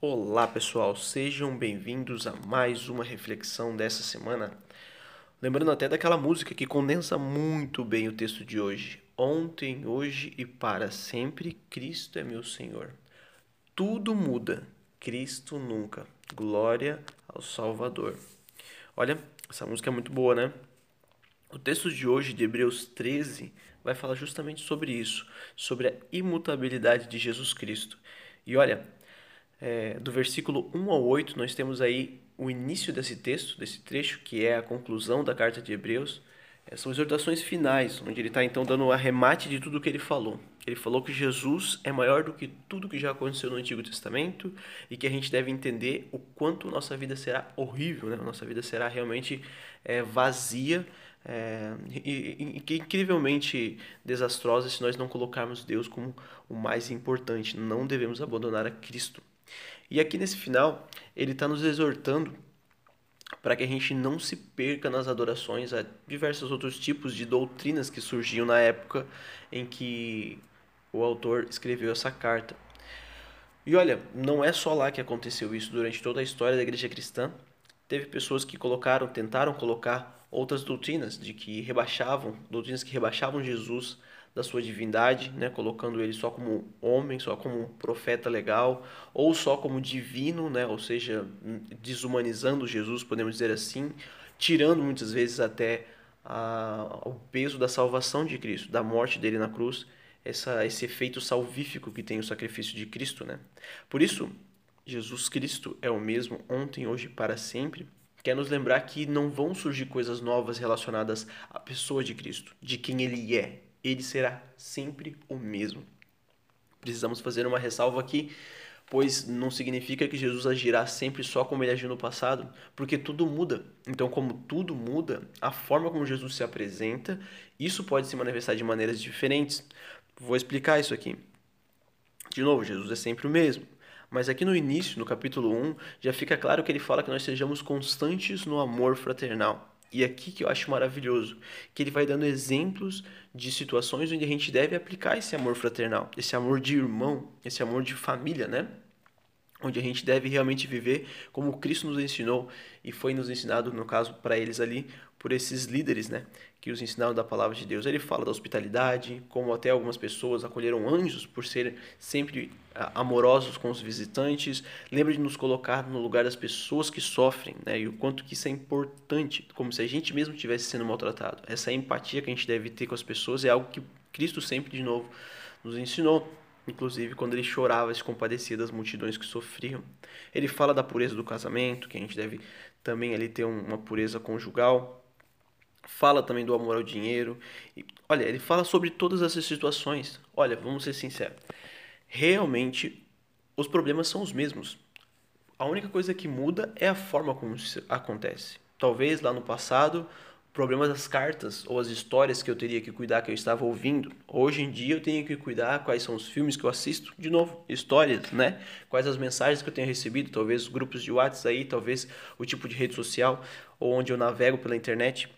Olá pessoal, sejam bem-vindos a mais uma reflexão dessa semana. Lembrando até daquela música que condensa muito bem o texto de hoje. Ontem, hoje e para sempre, Cristo é meu Senhor. Tudo muda, Cristo nunca. Glória ao Salvador. Olha, essa música é muito boa, né? O texto de hoje, de Hebreus 13, vai falar justamente sobre isso, sobre a imutabilidade de Jesus Cristo. E olha, é, do versículo 1 ao 8, nós temos aí o início desse texto, desse trecho, que é a conclusão da carta de Hebreus. É, são exortações finais, onde ele está então dando o arremate de tudo o que ele falou. Ele falou que Jesus é maior do que tudo que já aconteceu no Antigo Testamento e que a gente deve entender o quanto nossa vida será horrível, né? nossa vida será realmente é, vazia é, e, e, incrivelmente desastrosa se nós não colocarmos Deus como o mais importante. Não devemos abandonar a Cristo. E aqui nesse final, ele está nos exortando para que a gente não se perca nas adorações a diversos outros tipos de doutrinas que surgiam na época em que o autor escreveu essa carta. E olha, não é só lá que aconteceu isso durante toda a história da igreja cristã. Teve pessoas que colocaram, tentaram colocar outras doutrinas de que rebaixavam, doutrinas que rebaixavam Jesus da sua divindade, né, colocando ele só como homem, só como profeta legal, ou só como divino, né, ou seja, desumanizando Jesus, podemos dizer assim, tirando muitas vezes até a, o peso da salvação de Cristo, da morte dele na cruz, essa, esse efeito salvífico que tem o sacrifício de Cristo. Né? Por isso, Jesus Cristo é o mesmo ontem, hoje e para sempre. Quer nos lembrar que não vão surgir coisas novas relacionadas à pessoa de Cristo, de quem ele é, ele será sempre o mesmo. Precisamos fazer uma ressalva aqui, pois não significa que Jesus agirá sempre só como ele agiu no passado, porque tudo muda. Então, como tudo muda, a forma como Jesus se apresenta, isso pode se manifestar de maneiras diferentes. Vou explicar isso aqui. De novo, Jesus é sempre o mesmo. Mas aqui no início, no capítulo 1, já fica claro que ele fala que nós sejamos constantes no amor fraternal. E aqui que eu acho maravilhoso, que ele vai dando exemplos de situações onde a gente deve aplicar esse amor fraternal, esse amor de irmão, esse amor de família, né? Onde a gente deve realmente viver como Cristo nos ensinou e foi nos ensinado, no caso, para eles ali, por esses líderes, né? Que os ensinaram da palavra de Deus. Ele fala da hospitalidade, como até algumas pessoas acolheram anjos por serem sempre amorosos com os visitantes. Lembra de nos colocar no lugar das pessoas que sofrem, né? E o quanto que isso é importante, como se a gente mesmo estivesse sendo maltratado. Essa empatia que a gente deve ter com as pessoas é algo que Cristo sempre, de novo, nos ensinou inclusive quando ele chorava e se compadecia das multidões que sofriam. Ele fala da pureza do casamento, que a gente deve também ali ter uma pureza conjugal fala também do amor ao dinheiro. E, olha, ele fala sobre todas essas situações. Olha, vamos ser sinceros. Realmente, os problemas são os mesmos. A única coisa que muda é a forma como isso acontece. Talvez lá no passado, o problema das cartas ou as histórias que eu teria que cuidar que eu estava ouvindo. Hoje em dia eu tenho que cuidar quais são os filmes que eu assisto. De novo, histórias, né? Quais as mensagens que eu tenho recebido, talvez grupos de WhatsApp aí, talvez o tipo de rede social ou onde eu navego pela internet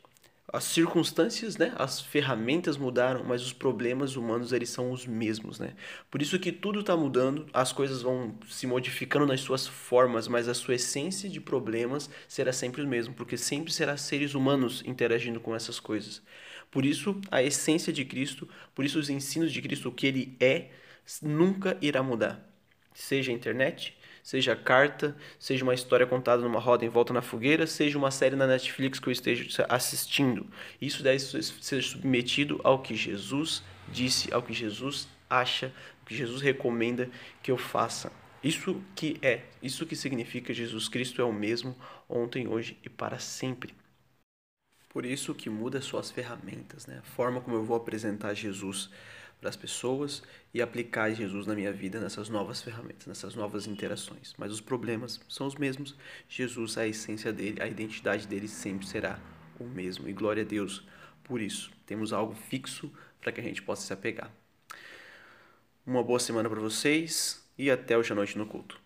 as circunstâncias, né, as ferramentas mudaram, mas os problemas humanos eles são os mesmos, né? Por isso que tudo está mudando, as coisas vão se modificando nas suas formas, mas a sua essência de problemas será sempre o mesmo, porque sempre será seres humanos interagindo com essas coisas. Por isso a essência de Cristo, por isso os ensinos de Cristo, o que ele é, nunca irá mudar. Seja a internet, seja carta, seja uma história contada numa roda em volta na fogueira, seja uma série na Netflix que eu esteja assistindo. Isso deve ser submetido ao que Jesus disse, ao que Jesus acha, ao que Jesus recomenda que eu faça. Isso que é, isso que significa Jesus Cristo é o mesmo ontem, hoje e para sempre. Por isso que muda suas ferramentas, né? A forma como eu vou apresentar Jesus para as pessoas e aplicar Jesus na minha vida nessas novas ferramentas, nessas novas interações. Mas os problemas são os mesmos. Jesus, a essência dele, a identidade dele sempre será o mesmo. E glória a Deus por isso. Temos algo fixo para que a gente possa se apegar. Uma boa semana para vocês e até hoje à noite no culto.